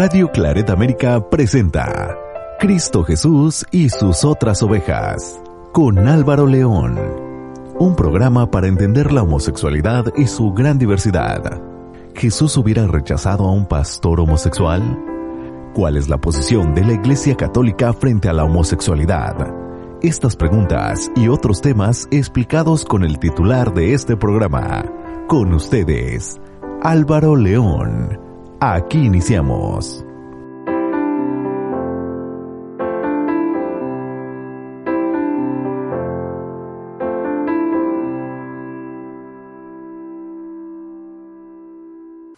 Radio Claret América presenta Cristo Jesús y sus otras ovejas con Álvaro León. Un programa para entender la homosexualidad y su gran diversidad. ¿Jesús hubiera rechazado a un pastor homosexual? ¿Cuál es la posición de la Iglesia Católica frente a la homosexualidad? Estas preguntas y otros temas explicados con el titular de este programa. Con ustedes, Álvaro León. Aquí iniciamos.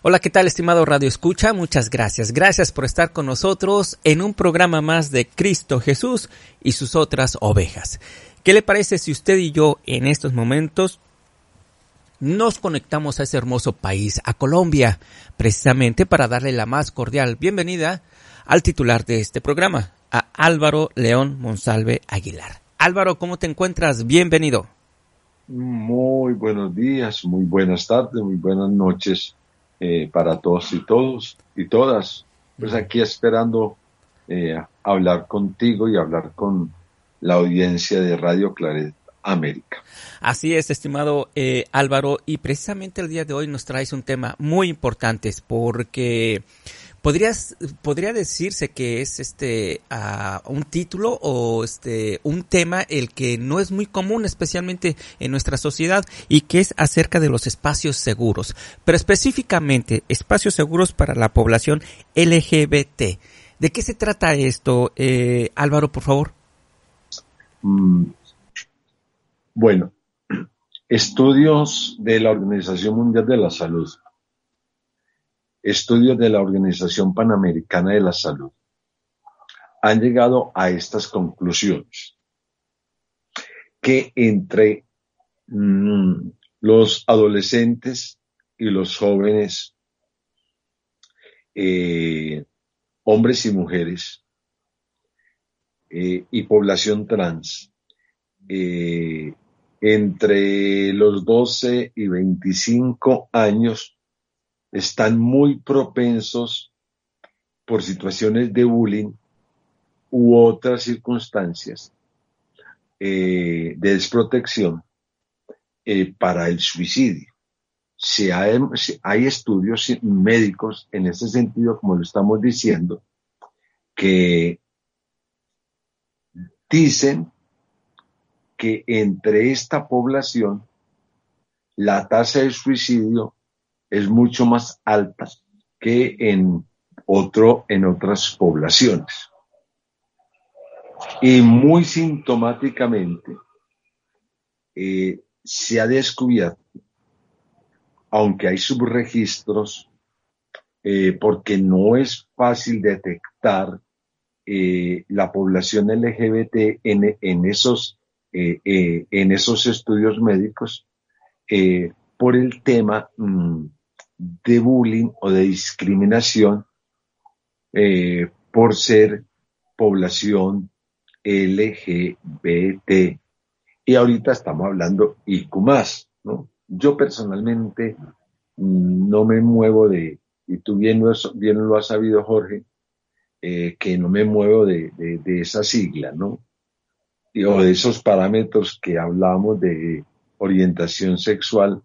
Hola, ¿qué tal estimado Radio Escucha? Muchas gracias. Gracias por estar con nosotros en un programa más de Cristo Jesús y sus otras ovejas. ¿Qué le parece si usted y yo en estos momentos nos conectamos a ese hermoso país, a Colombia, precisamente para darle la más cordial bienvenida al titular de este programa, a Álvaro León Monsalve Aguilar. Álvaro, ¿cómo te encuentras? Bienvenido. Muy buenos días, muy buenas tardes, muy buenas noches eh, para todos y todos y todas. Pues aquí esperando eh, hablar contigo y hablar con la audiencia de Radio Claret América. Así es, estimado eh, Álvaro, y precisamente el día de hoy nos traes un tema muy importante porque podrías podría decirse que es este uh, un título o este un tema el que no es muy común especialmente en nuestra sociedad y que es acerca de los espacios seguros pero específicamente espacios seguros para la población LGBT de qué se trata esto eh, Álvaro por favor mm, bueno estudios de la Organización Mundial de la Salud. Estudios de la Organización Panamericana de la Salud han llegado a estas conclusiones, que entre mm, los adolescentes y los jóvenes, eh, hombres y mujeres, eh, y población trans, eh, entre los 12 y 25 años, están muy propensos por situaciones de bullying u otras circunstancias eh, de desprotección eh, para el suicidio. Si hay, hay, estudios médicos en ese sentido, como lo estamos diciendo, que dicen que entre esta población la tasa de suicidio es mucho más alta que en otro, en otras poblaciones. Y muy sintomáticamente eh, se ha descubierto, aunque hay subregistros, eh, porque no es fácil detectar eh, la población LGBT en, en esos, en esos estudios médicos por el tema mm, de bullying o de discriminación eh, por ser población LGBT. Y ahorita estamos hablando IQ ¿no? Yo personalmente no me muevo de, y tú bien lo, has sabido, Jorge, eh, que no me muevo de, de, esa sigla, ¿no? O de esos parámetros que hablamos de orientación sexual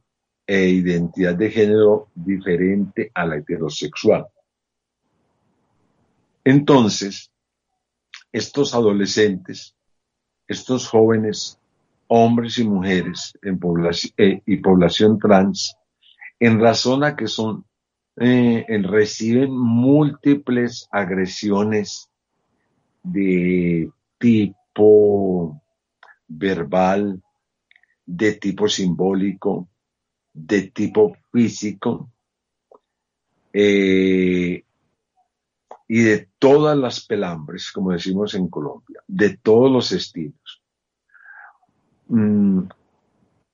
e identidad de género diferente a la heterosexual. Entonces, estos adolescentes, estos jóvenes, hombres y mujeres en población, eh, y población trans, en razón a que son, eh, reciben múltiples agresiones de tipo verbal, de tipo simbólico, de tipo físico eh, y de todas las pelambres, como decimos en Colombia, de todos los estilos. Mm,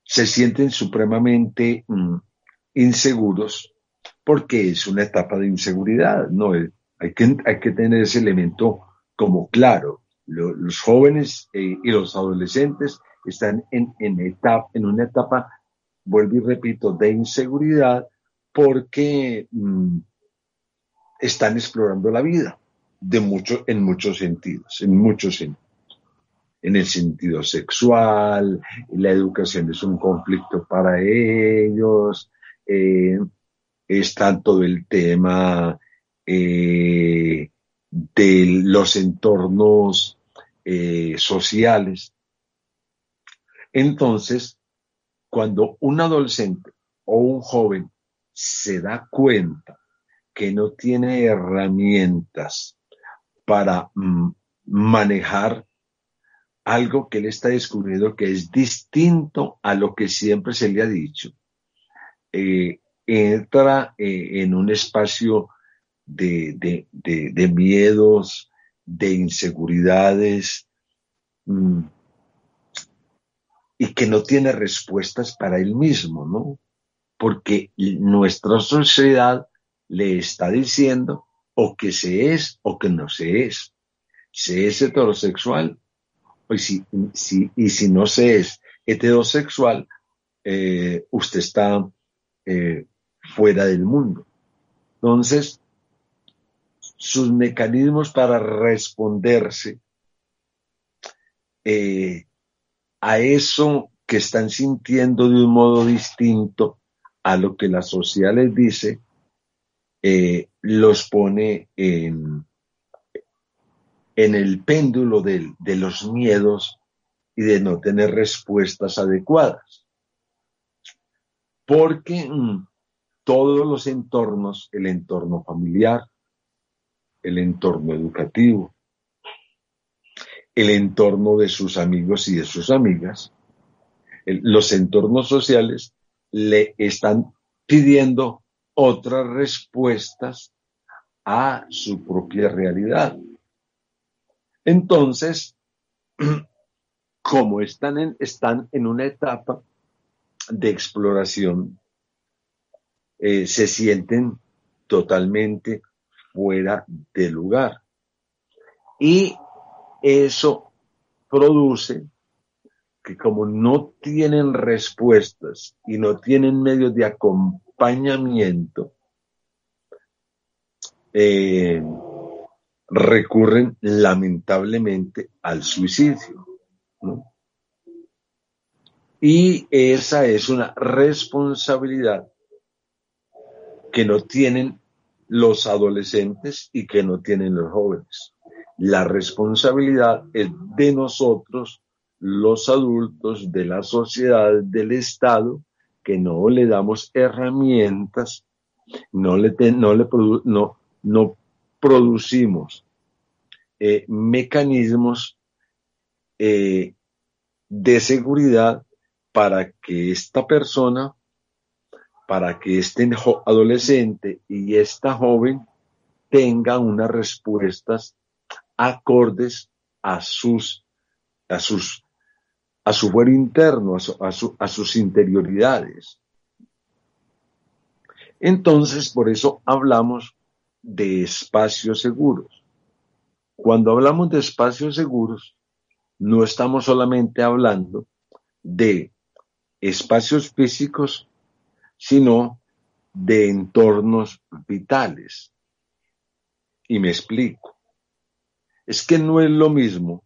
se sienten supremamente mm, inseguros porque es una etapa de inseguridad, ¿no? Hay que tener ese elemento como claro. Los jóvenes eh, y los adolescentes están en, en, etapa, en una etapa vuelvo y repito, de inseguridad porque mm, están explorando la vida de mucho, en muchos sentidos, en muchos sentidos. En el sentido sexual, la educación es un conflicto para ellos, eh, está todo el tema eh, de los entornos eh, sociales. Entonces, cuando un adolescente o un joven se da cuenta que no tiene herramientas para mm, manejar algo que él está descubriendo que es distinto a lo que siempre se le ha dicho, eh, entra eh, en un espacio de, de, miedos, de inseguridades, mm, y que no tiene respuestas para él mismo, ¿no? Porque nuestra sociedad le está diciendo o que se es o que no se es. Se es heterosexual y si, y si no se es heterosexual, eh, usted está eh, fuera del mundo. Entonces, sus mecanismos para responderse eh, a eso que están sintiendo de un modo distinto a lo que la sociedad les dice, eh, los pone en, el péndulo de, de los miedos y de no tener respuestas adecuadas. Porque mm, todos los entornos, el entorno familiar, el entorno educativo, el entorno de sus amigos y de sus amigas, los entornos sociales le están pidiendo otras respuestas a su propia realidad. Entonces, como están en, están en una etapa de exploración, eh, se sienten totalmente fuera de lugar. Y eso produce que como no tienen respuestas y no tienen medios de acompañamiento eh, recurren lamentablemente al suicidio. Y esa es una responsabilidad que no tienen los adolescentes y que no tienen los jóvenes. La responsabilidad es de nosotros, los adultos, de la sociedad, del Estado, que no le damos herramientas, no le, no le no, no producimos eh, mecanismos eh, de seguridad para que esta persona, para que este adolescente y esta joven tengan unas respuestas acordes a sus, a sus a su fuero interno, a, sus interioridades. Entonces, por eso hablamos de espacios seguros. Cuando hablamos de espacios seguros, no estamos solamente hablando de espacios físicos, sino de entornos vitales. Y me explico. Es que no es lo mismo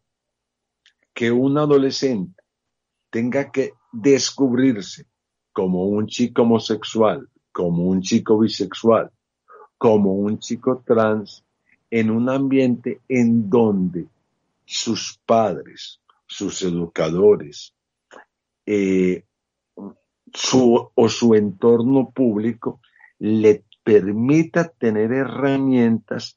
que un adolescente tenga que descubrirse como un chico homosexual, como un chico bisexual, como un chico trans, en un ambiente en donde sus padres, sus educadores, eh, su, o su entorno público le permita tener herramientas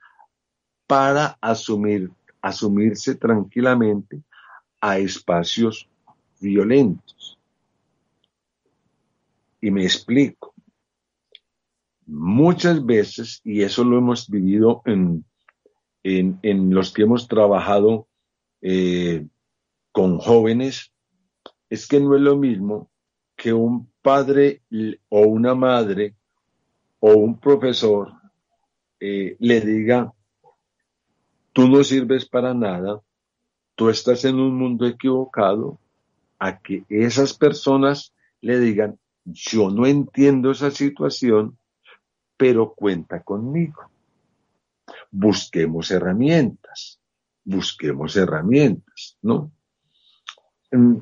para asumir, asumirse tranquilamente a espacios violentos. Y me explico. Muchas veces, y eso lo hemos vivido en, en, los que hemos trabajado eh, con jóvenes, es que no es lo mismo que un padre o una madre o un profesor eh, le diga, tú no sirves para nada, tú estás en un mundo equivocado, a que esas personas le digan, yo no entiendo esa situación, pero cuenta conmigo. busquemos herramientas, busquemos herramientas, ¿no? Mm,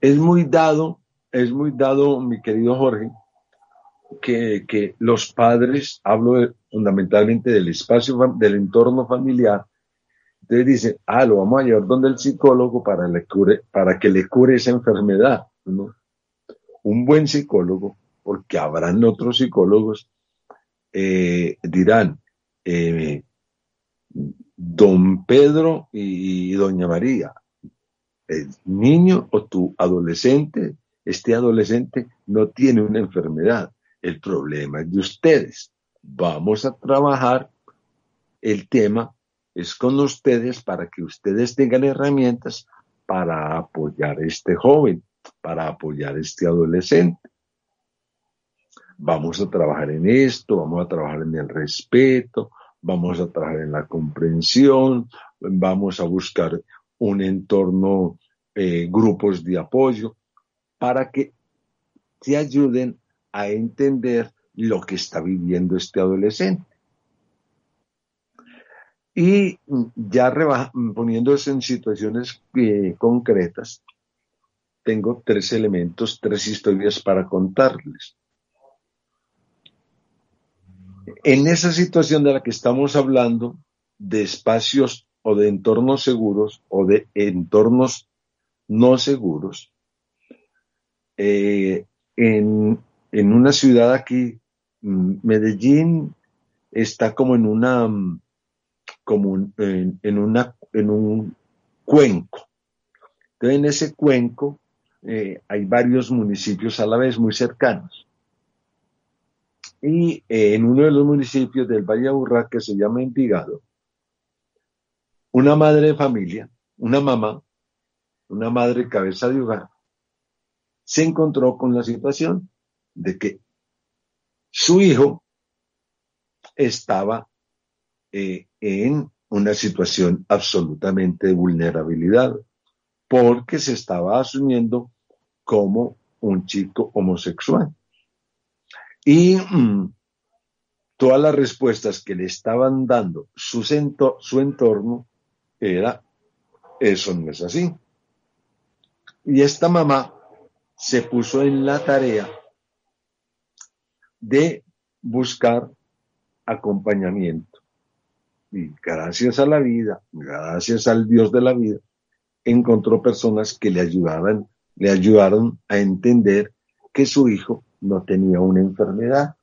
es muy dado, es muy dado, mi querido Jorge, que, los padres, hablo fundamentalmente del espacio, del entorno familiar, entonces dicen, ah, lo vamos a llevar donde el psicólogo para, que le cure esa enfermedad. Un buen psicólogo, porque habrán otros psicólogos, eh, dirán, eh, don Pedro y doña María, el niño o tu adolescente, este adolescente no tiene una enfermedad, el problema es de ustedes. Vamos a trabajar el tema, es con ustedes para que ustedes tengan herramientas para apoyar a este joven, para apoyar a este adolescente. Vamos a trabajar en esto, vamos a trabajar en el respeto, vamos a trabajar en la comprensión, vamos a buscar un entorno, eh, grupos de apoyo, para que te ayuden a entender lo que está viviendo este adolescente. Y ya poniéndose en situaciones eh, concretas, tengo tres elementos, tres historias para contarles. En esa situación de la que estamos hablando, de espacios o de entornos seguros o de entornos no seguros, eh, en, en una ciudad aquí, mm, Medellín está como en una, mm, como en, una, en un cuenco. Entonces en ese cuenco eh, hay varios municipios a la vez muy cercanos. Y eh, en uno de los municipios del Valle Aburrá, que se llama Envigado, una madre de familia, una mamá, una madre cabeza de hogar, se encontró con la situación de que su hijo estaba eh, en una situación absolutamente de vulnerabilidad, porque se estaba asumiendo como un chico homosexual. Y mm, todas las respuestas que le estaban dando su, su entorno era, eso no es así. Y esta mamá se puso en la tarea de buscar acompañamiento. Y gracias a la vida, gracias al Dios de la vida, encontró personas que le ayudaban, le ayudaron a entender que su hijo no tenía una enfermedad.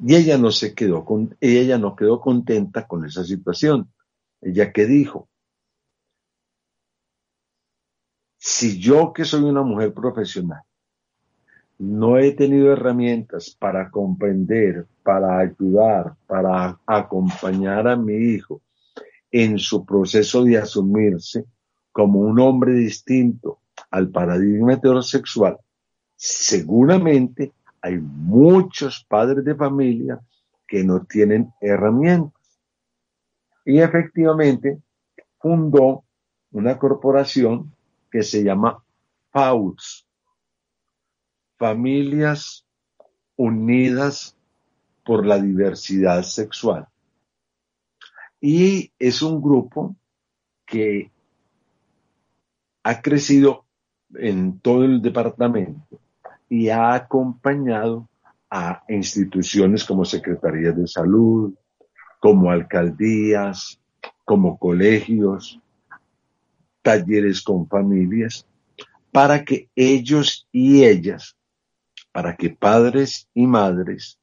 Y ella no se quedó con, ella no quedó contenta con esa situación. Ella que dijo, si yo que soy una mujer profesional no he tenido herramientas para comprender, para ayudar, para acompañar a mi hijo en su proceso de asumirse como un hombre distinto al paradigma heterosexual, seguramente hay muchos padres de familia que no tienen herramientas. Y efectivamente fundó una corporación que se llama FAUTS, Familias Unidas por la Diversidad Sexual. Y es un grupo que ha crecido en todo el departamento y ha acompañado a instituciones como secretarías de salud, como alcaldías, como colegios, talleres con familias, para que ellos y ellas, para que padres y madres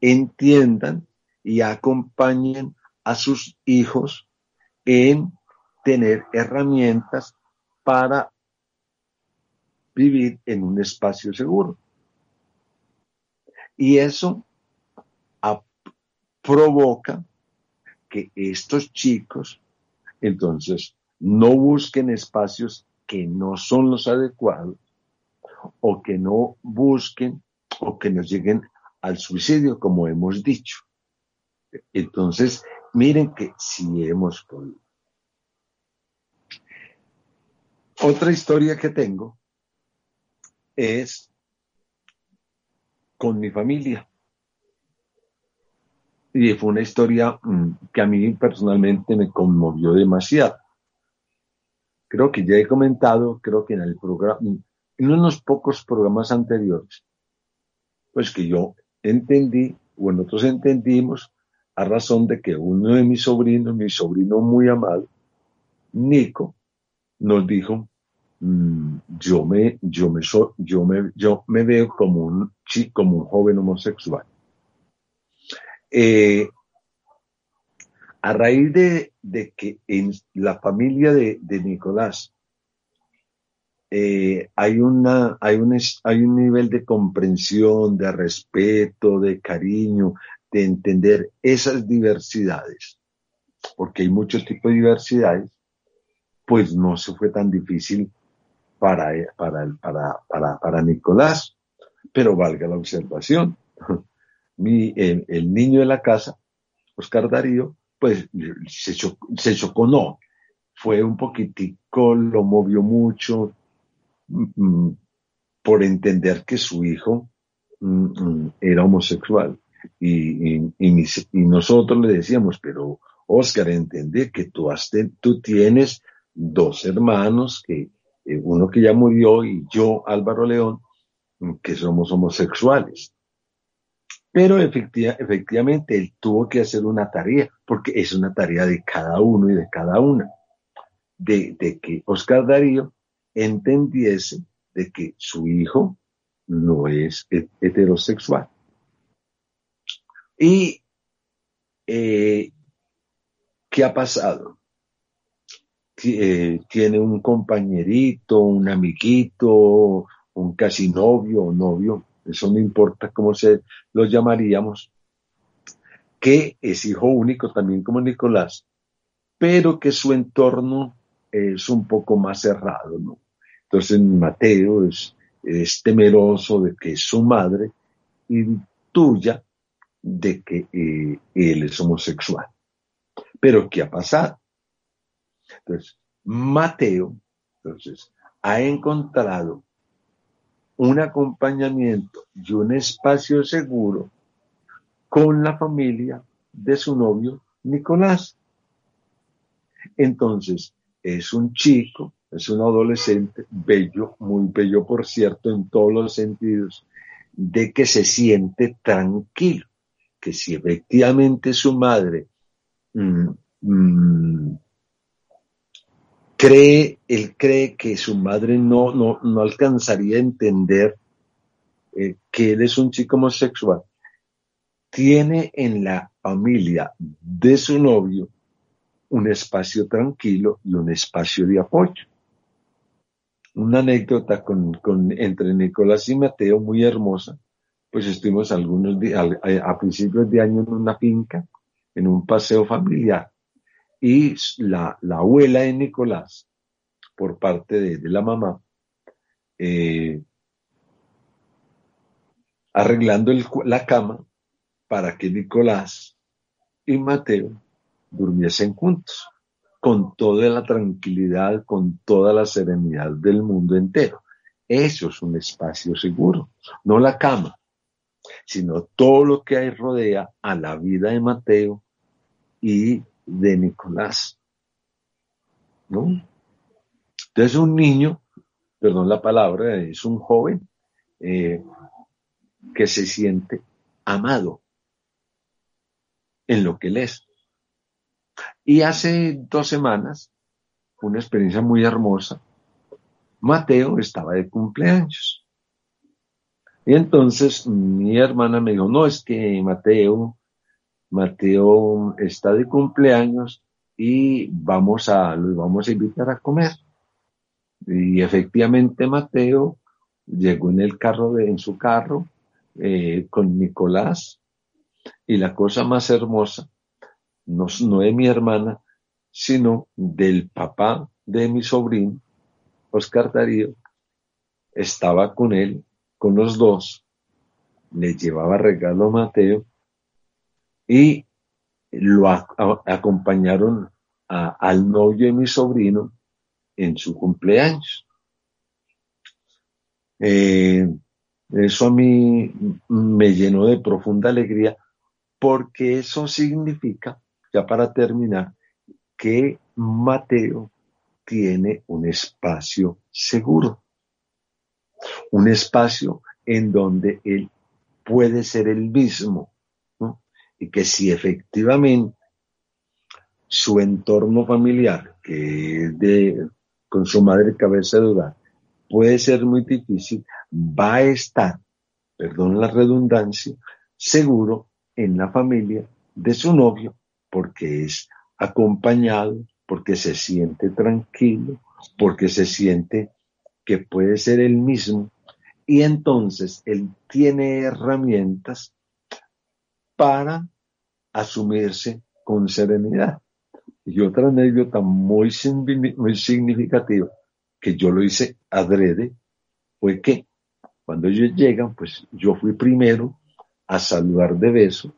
entiendan y acompañen a sus hijos en tener herramientas para vivir en un espacio seguro. Y eso provoca que estos chicos entonces no busquen espacios que no son los adecuados o que no busquen o que nos lleguen al suicidio, como hemos dicho. Entonces, miren que si hemos podido. Otra historia que tengo es con mi familia. y fue una historia mm, que a mí personalmente me conmovió demasiado. Creo que ya he comentado, creo que en el programa, en unos pocos programas anteriores, pues que yo entendí, o nosotros entendimos, a razón de que uno de mis sobrinos, mi sobrino muy amado, Nico, nos dijo, mm, yo me, yo me, yo me, yo me veo como un como un joven homosexual. Eh, a raíz de, que en la familia de, Nicolás eh, hay, una, hay, un, hay un nivel de comprensión, de respeto, de cariño, de entender esas diversidades, porque hay muchos tipos de diversidades, pues no se fue tan difícil para, para, para, para Nicolás, pero valga la observación. Mi, el, niño de la casa, Oscar Darío, pues se chocó, no, fue un poquitico, lo movió mucho mm, mm, por entender que su hijo mm, era homosexual. Y, nosotros le decíamos, pero Oscar, entendé que tú, has tú tienes dos hermanos, que eh, uno que ya murió y yo, Álvaro León, que somos homosexuales. Pero efectivamente él tuvo que hacer una tarea, porque es una tarea de cada uno y de cada una, de, que Oscar Darío entendiese de que su hijo no es heterosexual. ¿Y eh, qué ha pasado? Eh, tiene un compañerito, un amiguito, un casi novio o novio, eso no importa cómo se lo llamaríamos, que es hijo único también como Nicolás, pero que su entorno es un poco más cerrado, ¿no? Entonces Mateo es, temeroso de que su madre intuya de que eh, él es homosexual. Pero ¿qué ha pasado? Entonces, Mateo, entonces, ha encontrado un acompañamiento y un espacio seguro con la familia de su novio Nicolás. Entonces, es un chico, es un adolescente bello, muy bello por cierto en todos los sentidos, de que se siente tranquilo que si efectivamente su madre mm, mm, cree, él cree que su madre no, no, no alcanzaría a entender eh, que él es un chico homosexual, tiene en la familia de su novio un espacio tranquilo y un espacio de apoyo. Una anécdota con, con, entre Nicolás y Mateo muy hermosa pues estuvimos algunos días, a, principios de año en una finca, en un paseo familiar. Y la, abuela de Nicolás, por parte de, la mamá, eh, arreglando la cama para que Nicolás y Mateo durmiesen juntos, con toda la tranquilidad, con toda la serenidad del mundo entero. Eso es un espacio seguro, no la cama, sino todo lo que hay rodea a la vida de Mateo y de Nicolás. ¿No? Entonces un niño, perdón la palabra, es un joven eh, que se siente amado en lo que él es. Y hace dos semanas, una experiencia muy hermosa, Mateo estaba de cumpleaños. Y entonces mi hermana me dijo, no, es que Mateo, Mateo está de cumpleaños y vamos a, los vamos a invitar a comer. Y efectivamente Mateo llegó en el carro, de, en su carro, eh, con Nicolás, y la cosa más hermosa, no, no de mi hermana, sino del papá de mi sobrino, Oscar Darío, estaba con él con los dos, le llevaba regalo a Mateo y lo acompañaron al novio de mi sobrino en su cumpleaños. Eh, eso a mí me llenó de profunda alegría porque eso significa, ya para terminar, que Mateo tiene un espacio seguro, un espacio en donde él puede ser el mismo. Y que si efectivamente su entorno familiar, que es de, con su madre cabeza hogar, puede ser muy difícil, va a estar, perdón la redundancia, seguro en la familia de su novio, porque es acompañado, porque se siente tranquilo, porque se siente que puede ser el mismo, y entonces él tiene herramientas para asumirse con serenidad. Y otra anécdota muy, muy significativa, que yo lo hice adrede, fue que cuando ellos llegan, pues yo fui primero a saludar de beso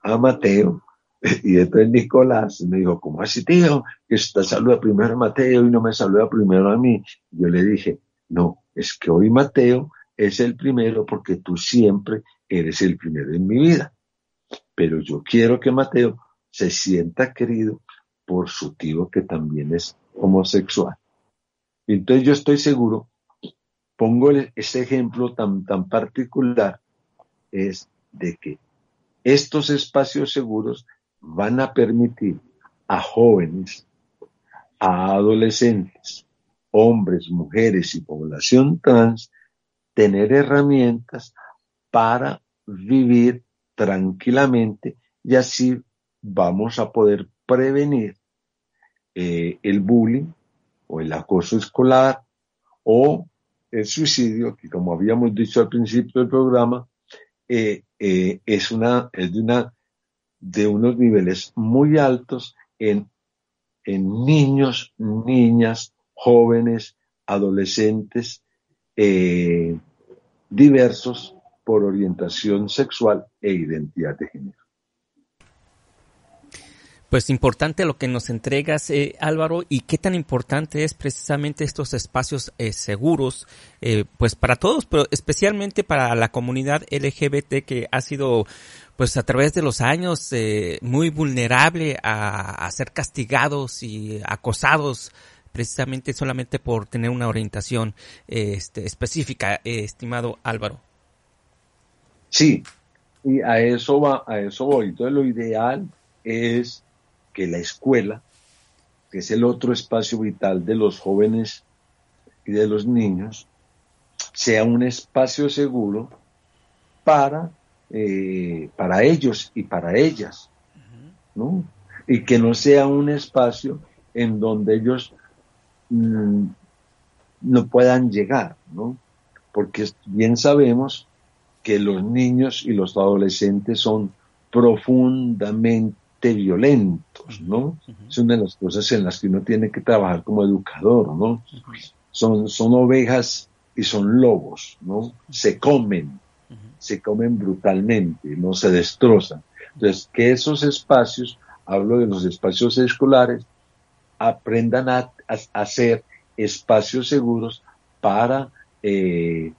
a Mateo, y entonces Nicolás me dijo, ¿cómo así, tío? Que está saluda primero a Mateo y no me saluda primero a mí. Yo le dije, no, es que hoy Mateo es el primero porque tú siempre eres el primero en mi vida. Pero yo quiero que Mateo se sienta querido por su tío que también es homosexual. Entonces yo estoy seguro, pongo ese ejemplo tan, tan particular, es de que estos espacios seguros van a permitir a jóvenes, a adolescentes, hombres, mujeres y población trans tener herramientas para vivir tranquilamente y así vamos a poder prevenir eh, el bullying o el acoso escolar o el suicidio, que como habíamos dicho al principio del programa, eh, eh, es, una, es de, una, de unos niveles muy altos en, en niños, niñas, jóvenes, adolescentes diversos por orientación sexual e identidad de género. Pues importante lo que nos entregas, eh, Álvaro, y qué tan importante es precisamente estos espacios eh, seguros, eh, pues para todos, pero especialmente para la comunidad LGBT que ha sido, pues a través de los años, muy vulnerable a, ser castigados y acosados precisamente solamente por tener una orientación este, específica, estimado Álvaro. Sí, y a eso va, a eso voy. Entonces lo ideal es que la escuela, que es el otro espacio vital de los jóvenes y de los niños, sea un espacio seguro para, eh, para ellos y para ellas, ¿no? Y que no sea un espacio en donde ellos mm, no puedan llegar, ¿no? Porque bien sabemos que los niños y los adolescentes son profundamente violentos, ¿no? Es una de las cosas en las que uno tiene que trabajar como educador, ¿no? Son, son ovejas y son lobos, ¿no? Se comen, se comen brutalmente, no se destrozan. Entonces, que esos espacios, hablo de los espacios escolares, aprendan a, hacer espacios seguros para, eh,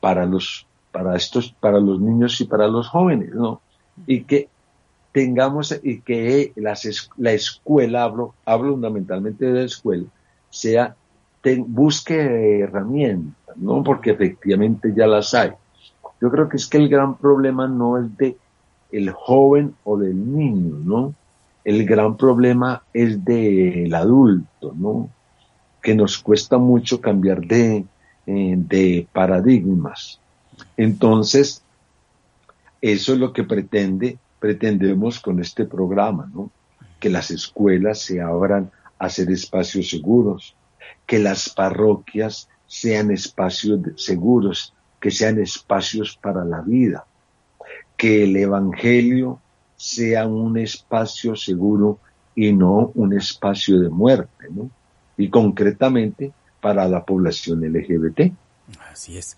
para los, para estos, para los niños y para los jóvenes, ¿no? Y que tengamos y que la escuela, hablo, hablo fundamentalmente de la escuela, sea, busque herramientas, ¿no? Porque efectivamente ya las hay. Yo creo que es que el gran problema no es de el joven o del niño, ¿no? El gran problema es del adulto, ¿no? Que nos cuesta mucho cambiar de, eh, de paradigmas. Entonces, eso es lo que pretende pretendemos con este programa, ¿no? Que las escuelas se abran a ser espacios seguros, que las parroquias sean espacios seguros, que sean espacios para la vida, que el Evangelio sea un espacio seguro y no un espacio de muerte, ¿no? Y concretamente para la población LGBT. Así es.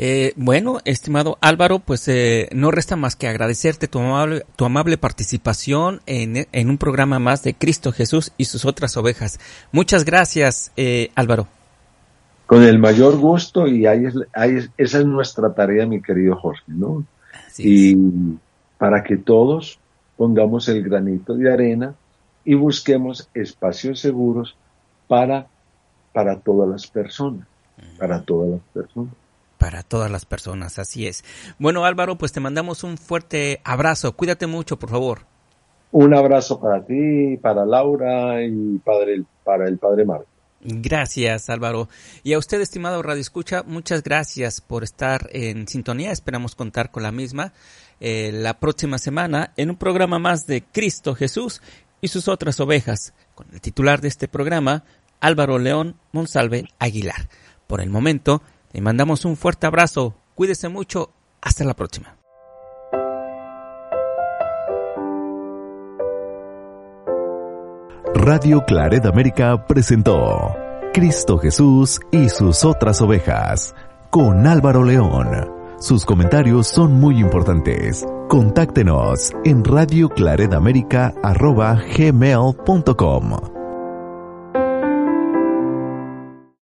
Eh, bueno, estimado Álvaro, pues eh, no resta más que agradecerte tu amable, tu amable participación en, en, un programa más de Cristo Jesús y sus otras ovejas. Muchas gracias, eh, Álvaro. Con el mayor gusto y ahí, es, ahí esa es nuestra tarea, mi querido Jorge, ¿no? y, para que todos pongamos el granito de arena y busquemos espacios seguros para, para todas las personas, para todas las personas. Para todas las personas, así es. Bueno, Álvaro, pues te mandamos un fuerte abrazo. Cuídate mucho, por favor. Un abrazo para ti, para Laura y para el, para el padre Marco. Gracias, Álvaro. Y a usted, estimado Radio Escucha, muchas gracias por estar en sintonía. Esperamos contar con la misma eh, la próxima semana en un programa más de Cristo Jesús y sus otras ovejas, con el titular de este programa, Álvaro León Monsalve Aguilar. Por el momento, le mandamos un fuerte abrazo. Cuídese mucho. Hasta la próxima. Radio Claret América presentó Cristo Jesús y sus otras ovejas con Álvaro León. Sus comentarios son muy importantes. Contáctenos en radioclaredamerica.gmail.com